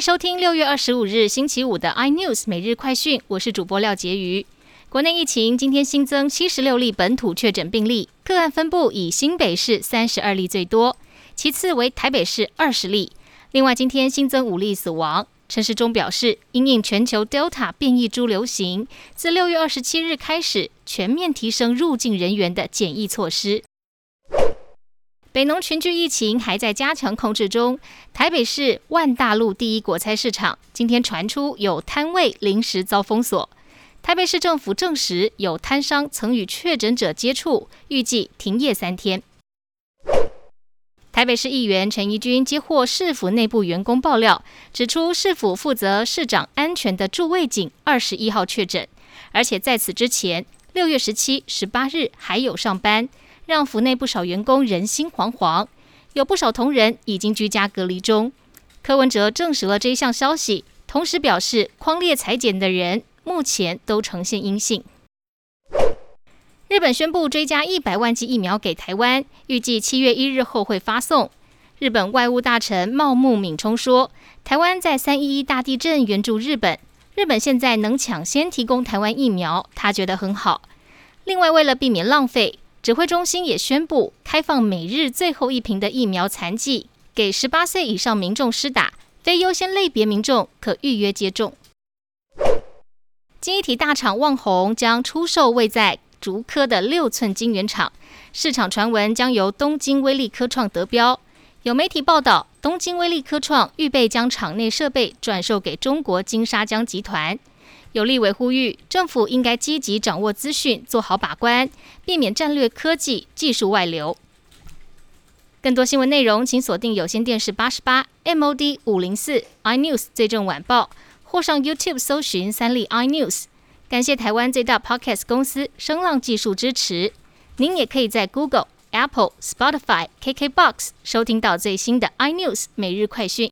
收听六月二十五日星期五的 iNews 每日快讯，我是主播廖杰瑜。国内疫情今天新增七十六例本土确诊病例，个案分布以新北市三十二例最多，其次为台北市二十例。另外，今天新增五例死亡。陈时中表示，因应全球 Delta 变异株流行，自六月二十七日开始，全面提升入境人员的检疫措施。北农群聚疫情还在加强控制中。台北市万大路第一果菜市场今天传出有摊位临时遭封锁。台北市政府证实有摊商曾与确诊者接触，预计停业三天。台北市议员陈怡君接获市府内部员工爆料，指出市府负责市长安全的驻卫警二十一号确诊，而且在此之前六月十七、十八日还有上班。让府内不少员工人心惶惶，有不少同仁已经居家隔离中。柯文哲证实了这一项消息，同时表示，框列裁剪的人目前都呈现阴性。日本宣布追加一百万剂疫苗给台湾，预计七月一日后会发送。日本外务大臣茂木敏充说，台湾在三一一大地震援助日本，日本现在能抢先提供台湾疫苗，他觉得很好。另外，为了避免浪费。指挥中心也宣布开放每日最后一瓶的疫苗残剂给十八岁以上民众施打，非优先类别民众可预约接种。晶体大厂旺宏将出售位在竹科的六寸晶圆厂，市场传闻将由东京威力科创得标。有媒体报道，东京威力科创预备将厂内设备转售给中国金沙江集团。有立委呼吁，政府应该积极掌握资讯，做好把关，避免战略科技技术外流。更多新闻内容，请锁定有线电视八十八 MOD 五零四 iNews 最正晚报，或上 YouTube 搜寻三立 iNews。感谢台湾最大 Podcast 公司声浪技术支持。您也可以在 Google、Apple、Spotify、KKBox 收听到最新的 iNews 每日快讯。